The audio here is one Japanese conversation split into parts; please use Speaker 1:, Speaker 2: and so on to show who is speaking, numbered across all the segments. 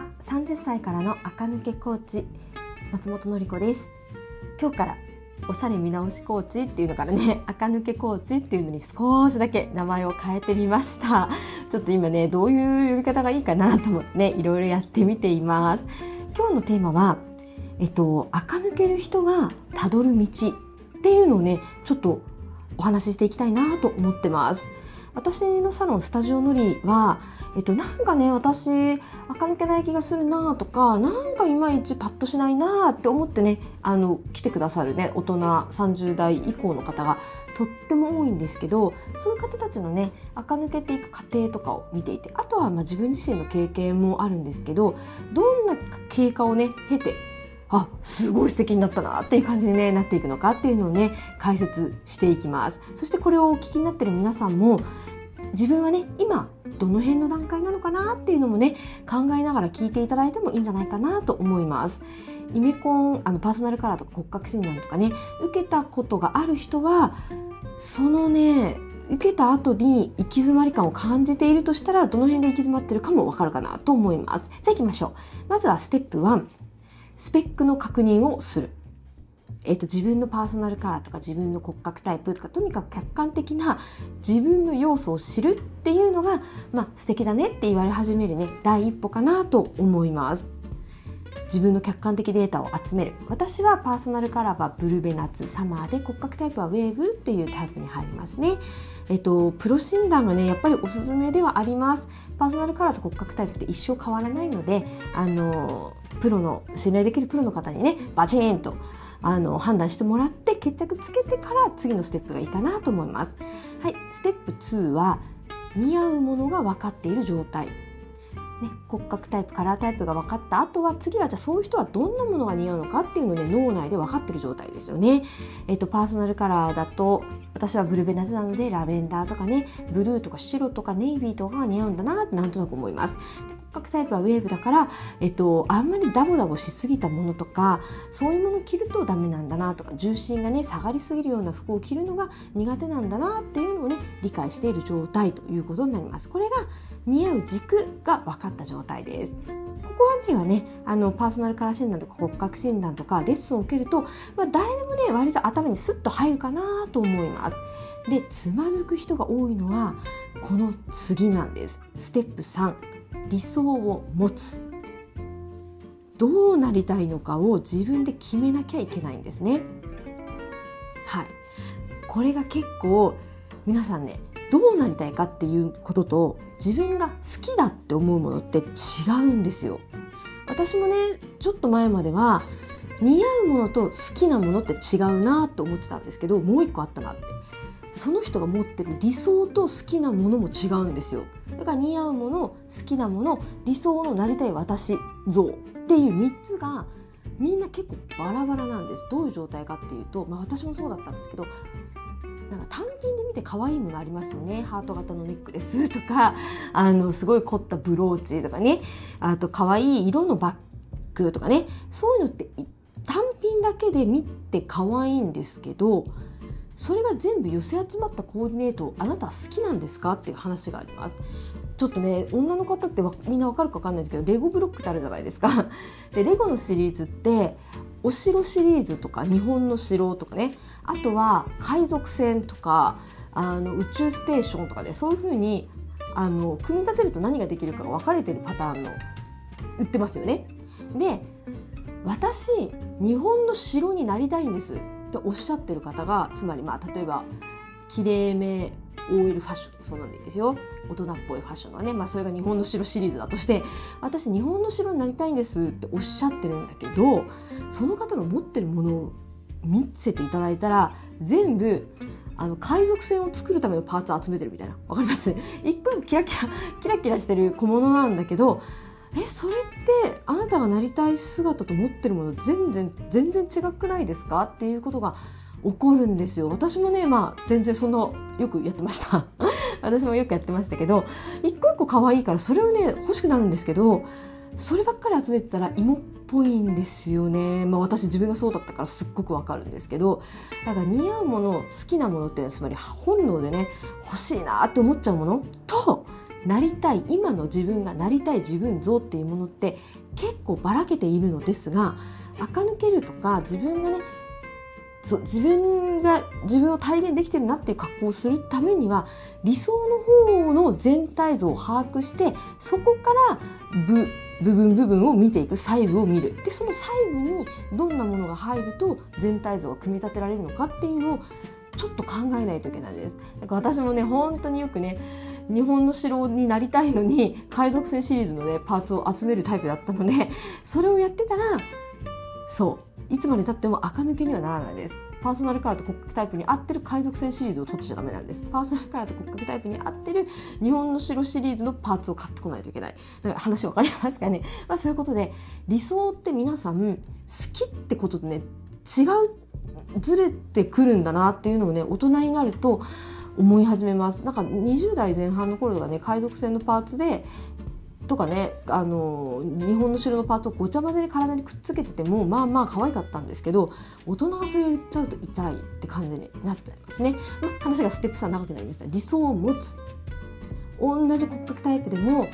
Speaker 1: は30歳からの垢抜けコーチ松本のり子です。今日からおしゃれ見直しコーチっていうのからね 垢抜けコーチっていうのに少しだけ名前を変えてみました。ちょっと今ねどういう呼び方がいいかなと思ってねいろいろやってみています。今日のテーマはえっと垢抜ける人がたどる道っていうのをねちょっとお話ししていきたいなと思ってます。私のサロンスタジオのりは、えっと、なんかね私垢抜けない気がするなとかなんかいまいちパッとしないなって思ってねあの来てくださるね大人30代以降の方がとっても多いんですけどそういう方たちのね垢抜けていく過程とかを見ていてあとはまあ自分自身の経験もあるんですけどどんな経過をね経てあすごい素敵になったなっていう感じに、ね、なっていくのかっていうのをね解説していきます。そしてこれをお聞きになってる皆さんも自分はね今どの辺の段階なのかなっていうのもね考えながら聞いていただいてもいいんじゃないかなと思います。イメコンあのパーソナルカラーとか骨格診断とかね受けたことがある人はそのね受けた後に行き詰まり感を感じているとしたらどの辺で行き詰まってるかもわかるかなと思います。じゃあ行きましょう。まずはステップ1スペックの確認をする。えっ、と、自分のパーソナルカラーとか自分の骨格タイプとか、とにかく客観的な自分の要素を知るっていうのが、まあ、素敵だねって言われ始めるね、第一歩かなと思います。自分の客観的データを集める。私はパーソナルカラーはブルベナッツ、サマーで骨格タイプはウェーブっていうタイプに入りますね。えっと、プロ診断がね、やっぱりおすすめではあります。パーソナルカラーと骨格タイプって一生変わらないので、あの、プロの信頼できるプロの方にねバチンとあの判断してもらって決着つけてから次のステップがいいかなと思います。はい、ステップ2は似合うものが分かっている状態。ね、骨格タイプカラータイプが分かった後は次はじゃあそういう人はどんなものが似合うのかっていうのをね脳内で分かってる状態ですよね。えっ、とパーソナルカラーだと私はブルベナズなのでラベンダーとかねブルーとか白とかネイビーとかが似合うんだなってなんとなく思います。骨格タイプはウェーブだから、えっと、あんまりダボダボしすぎたものとかそういうものを着るとダメなんだなとか重心がね下がりすぎるような服を着るのが苦手なんだなっていうのをね理解している状態ということになります。これが似合う軸が分かった状態です。ここはねはねあのパーソナルカラー診断とか骨格診断とかレッスンを受けると、まあ、誰でもね割と頭にスッと入るかなと思います。でつまずく人が多いのはこの次なんです。ステップ3理想を持つどうなりたいのかを自分で決めなきゃいけないんですね。はい、これが結構皆さんねどうなりたいかっていうことと自分が好きだって思うものって違うんですよ。私もねちょっと前までは似合うものと好きなものって違うなと思ってたんですけどもう一個あったなって。その人が持ってる理想と好きなものも違うんですよ。だから似合うもの好きなもの理想のなりたい私像っていう3つがみんな結構バラバラなんです。どういう状態かっていうと、まあ、私もそうだったんですけどなんか単品で見て可愛いものありますよね。ハート型のネックレスとか あのすごい凝ったブローチとかね。あと可愛い色のバッグとかね。そういうのって単品だけで見て可愛いんですけどそれが全部寄せ集まったコーディネートあなた好きなんですかっていう話があります。ちょっとね女の方ってみんなわかるかわかんないですけどレゴブロックってあるじゃないですか。でレゴのシリーズってお城シリーズとか日本の城とかねあとは海賊船とかあの宇宙ステーションとか、ね、そういうふうにあの組み立てると何ができるかが分かれてるパターンの売ってますよね。で私日本の城になりたいんですっておっしゃってる方がつまりまあ例えばきれいめ OL ファッションとかそうなんですよ。大人っぽいファッションはね、まあ、それが日本の城シリーズだとして私日本の城になりたいんですっておっしゃってるんだけどその方の持ってるものを見せていただいたら全部あの海賊船を作るためのパーツを集めてるみたいな。わかります？一個キラキラキラキラしてる小物なんだけどえそれってあなたがなりたい姿と持ってるもの全然全然違くないですか？っていうことが起こるんですよ。私もねまあ全然そんなよくやってました。私もよくやってましたけど一個一個可愛いからそれをね欲しくなるんですけどそればっかり集めてたら芋っぽいんですよね。まあ私自分がそうだったからすっごくわかるんですけどだから似合うもの好きなものってつまり本能でね欲しいなって思っちゃうものとなりたい今の自分がなりたい自分像っていうものって結構ばらけているのですが垢抜けるとか自分がねそう自分が自分を体現できてるなっていう格好をするためには理想の方の全体像を把握してそこから部部分部分を見ていく細部を見るでその細部にどんなものが入ると全体像が組み立てられるのかっていうのをちょっと考えないといけないです。なんか私もね本当によくね日本の城になりたいのに海賊船シリーズのねパーツを集めるタイプだったのでそれをやってたらそう。いつまでたっても垢抜けにはならないです。パーソナルカラーと骨格タイプに合ってる海賊船シリーズを取っちゃダメなんです。パーソナルカラーと骨格タイプに合ってる日本の城シリーズのパーツを買ってこないといけない。だから話わかりますかね。まあそういうことで理想って皆さん好きってことでね違うずれてくるんだなっていうのをね大人になると思い始めます。なんか20代前半の頃とかね海賊船のパーツでとかねあの日本の城のパーツをごちゃ混ぜに体にくっつけててもまあまあ可愛かったんですけど大人がそれやっちゃうと痛いって感じになっちゃいますね、まあ、話がステップ3長くなりました。理想を持つ。同じ骨格タイプでも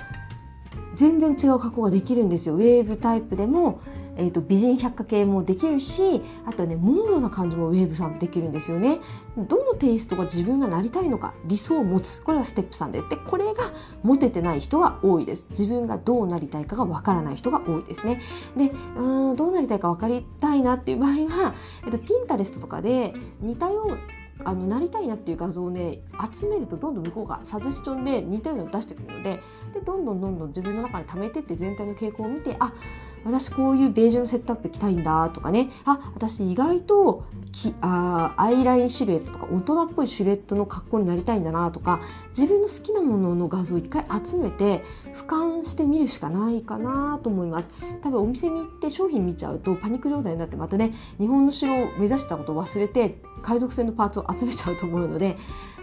Speaker 1: 全然違う加工ができるんですよ。ウェーブタイプでもえーと、美人百科系もできるしあとねモードな感じもウェーブさんできるんですよね。どのテイストが自分がなりたいのか理想を持つ。これはステップ3で。すでこれが持ててない人が多いです。自分がどうなりたいかがわからない人が多いですね。でうんどうなりたいか分かりたいなっていう場合は、えーと、ピンタレストとかで似たようあのなりたいなっていう画像をね集めるとどんどん向こうがサジェスションで似たようなのを出してくるのででどんどんどんどん自分の中に溜めてって全体の傾向を見てあ私こういうベージュのセットアップ着たいんだとかね。あ私意外ときあアイラインシルエットとか大人っぽいシルエットの格好になりたいんだなとか。自分の好きなものの画像を一回集めて俯瞰してみるしかないかなと思います。多分お店に行って商品見ちゃうとパニック状態になってまたね日本の城を目指したことを忘れて海賊船のパーツを集めちゃうと思うので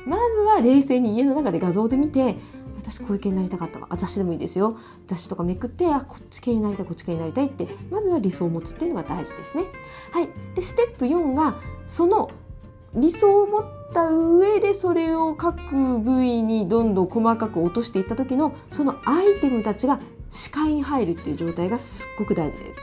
Speaker 1: まずは冷静に家の中で画像で見て私こういう系になりたかったわ雑誌でもいいですよ雑誌とかめくってあこっち系になりたいこっち系になりたいってまずは理想を持つっていうのが大事ですね。はい、でステップ4がその理想を持った上でそれを各部位にどんどん細かく落としていった時のそのアイテムたちが視界に入るっていう状態がすっごく大事です。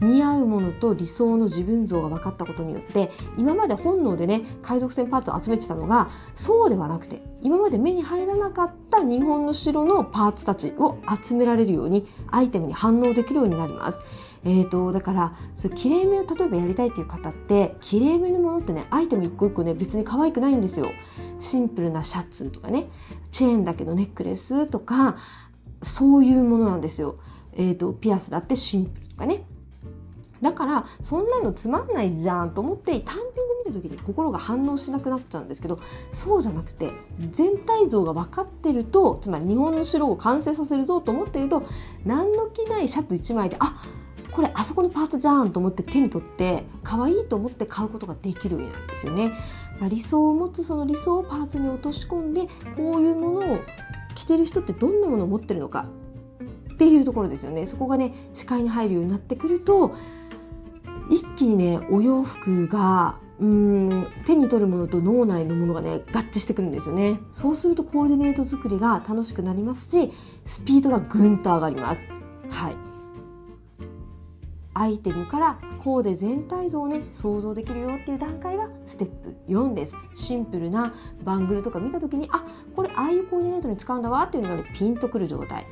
Speaker 1: 似合うものと理想の自分像が分かったことによって今まで本能でね海賊船パーツを集めてたのがそうではなくて今まで目に入らなかった日本の城のパーツたちを集められるようにアイテムに反応できるようになります。えーと、だからそう綺麗めを例えばやりたいっていう方って綺麗めのものってねアイテム一個一個ね別に可愛くないんですよ。シンプルなシャツとかねチェーンだけどネックレスとかそういうものなんですよ。えーとピアスだってシンプルとかねだからそんなのつまんないじゃんと思って単品で見た時に心が反応しなくなっちゃうんですけどそうじゃなくて全体像が分かってるとつまり日本の城を完成させるぞと思ってると何の気ないシャツ1枚であこれあそこのパーツじゃんと思って手に取って可愛いと思って買うことができるようになるんですよね。理想を持つその理想をパーツに落とし込んでこういうものを着てる人ってどんなものを持ってるのかっていうところですよねそこがね視界に入るようになってくると一気にねお洋服がうん手に取るものと脳内のものがね合致してくるんですよね。そうするとコーディネート作りが楽しくなりますしスピードがぐんと上がります。はい。アイテムからコーデ全体像をね想像できるよっていう段階がステップ4です。シンプルなバングルとか見た時にあこれああいうコーディネートに使うんだわっていうのがねピンとくる状態。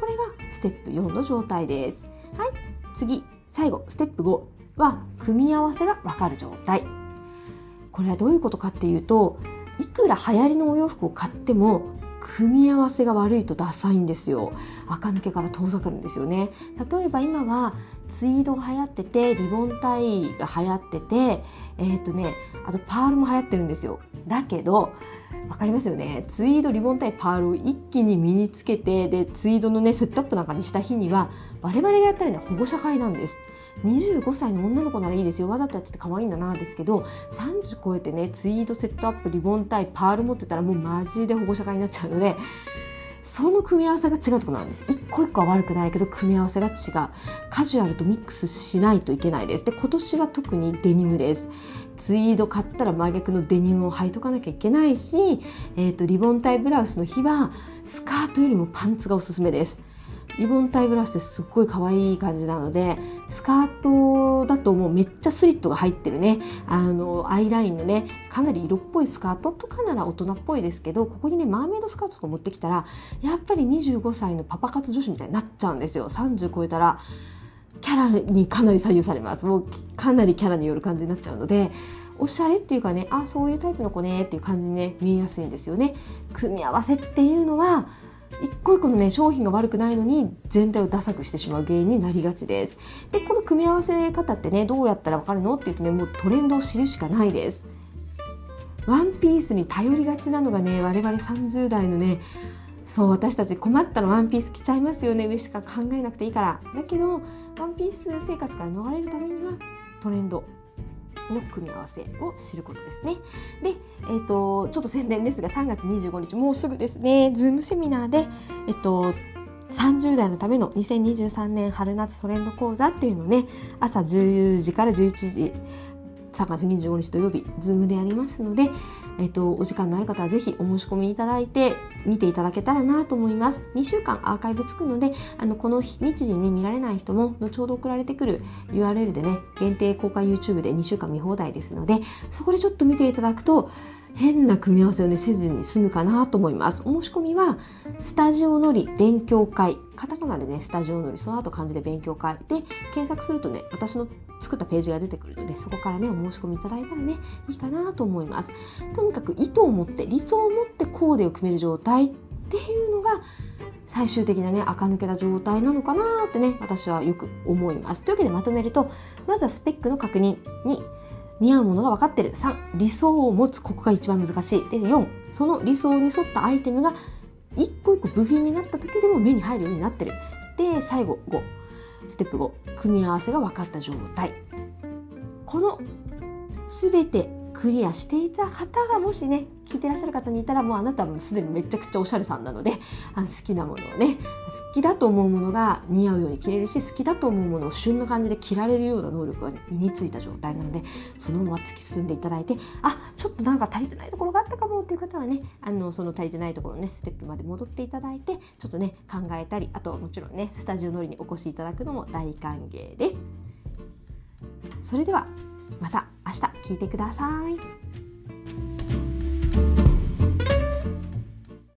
Speaker 1: これがステップ4の状態です。はい。次。最後。ステップ5は組み合わせがわかる状態。これはどういうことかっていうといくら流行りのお洋服を買っても組み合わせが悪いとダサいんですよ。垢抜けから遠ざかるんですよね。例えば今はツイードが流行っててリボンタイが流行っててえっ、とねあとパールも流行ってるんですよ。だけどわかりますよね。ツイードリボンタイパールを一気に身につけてでツイードのねセットアップなんかにした日には我々がやったらね保護者会なんです。25歳の女の子ならいいですよ。わざとやってて可愛いんだなですけど30超えてねツイードセットアップリボンタイパール持ってたらもうマジで保護者会になっちゃうのでその組み合わせが違うところなんです。一個一個は悪くないけど組み合わせが違う。カジュアルとミックスしないといけないです。で今年は特にデニムです。ツイード買ったら真逆のデニムを履いとかなきゃいけないし、えーと、リボンタイブラウスの日はスカートよりもパンツがおすすめです。リボンタイブラウスってすっごい可愛い感じなのでスカートだともうめっちゃスリットが入ってるね。あのアイラインのねかなり色っぽいスカートとかなら大人っぽいですけどここにねマーメイドスカートとか持ってきたらやっぱり25歳のパパ活女子みたいになっちゃうんですよ。30超えたら。キャラにかなり左右されます。もうかなりキャラによる感じになっちゃうのでおしゃれっていうかねあそういうタイプの子ねっていう感じにね見えやすいんですよね。組み合わせっていうのは一個一個のね商品が悪くないのに全体をダサくしてしまう原因になりがちです。でこの組み合わせ方ってねどうやったらわかるの？って言うとねもうトレンドを知るしかないです。ワンピースに頼りがちなのがね我々30代のねそう私たち困ったらワンピース着ちゃいますよね。上しか考えなくていいから。だけどワンピース生活から逃れるためにはトレンドの組み合わせを知ることですね。で、えーと、ちょっと宣伝ですが3月25日もうすぐですね。Zoom セミナーで、えっと、30代のための2023年春夏トレンド講座っていうのをね朝10時から11時3月25日土曜日 Zoom でやりますのでえっと、お時間のある方はぜひお申し込みいただいて見ていただけたらなと思います。2週間アーカイブつくので、あの、この日時に見られない人も、後ほど送られてくる URL でね、限定公開 YouTube で2週間見放題ですので、そこでちょっと見ていただくと、変な組み合わせをねせずに済むかなと思います。お申し込みはスタジオのり勉強会。カタカナでねスタジオのりその後漢字で勉強会で検索するとね私の作ったページが出てくるのでそこからねお申し込みいただいたらねいいかなと思います。とにかく意図を持って理想を持ってコーデを決める状態っていうのが最終的なね垢抜けた状態なのかなってね私はよく思います。というわけでまとめるとまずはスペックの確認に似合うものが分かってる。3理想を持つここが一番難しい。で4その理想に沿ったアイテムが一個一個部品になった時でも目に入るようになってる。で最後5ステップ5組み合わせが分かった状態。この全てクリアしていた方がもしね聞いてらっしゃる方にいたらもうあなたもすでにめちゃくちゃおしゃれさんなのであの好きなものをね好きだと思うものが似合うように着れるし好きだと思うものを旬な感じで着られるような能力が、ね、身についた状態なのでそのまま突き進んでいただいてあちょっとなんか足りてないところがあったかもっていう方はねあのその足りてないところねステップまで戻っていただいてちょっとね考えたりあともちろんねスタジオ乗りにお越しいただくのも大歓迎です。それではまた明日聞いてください。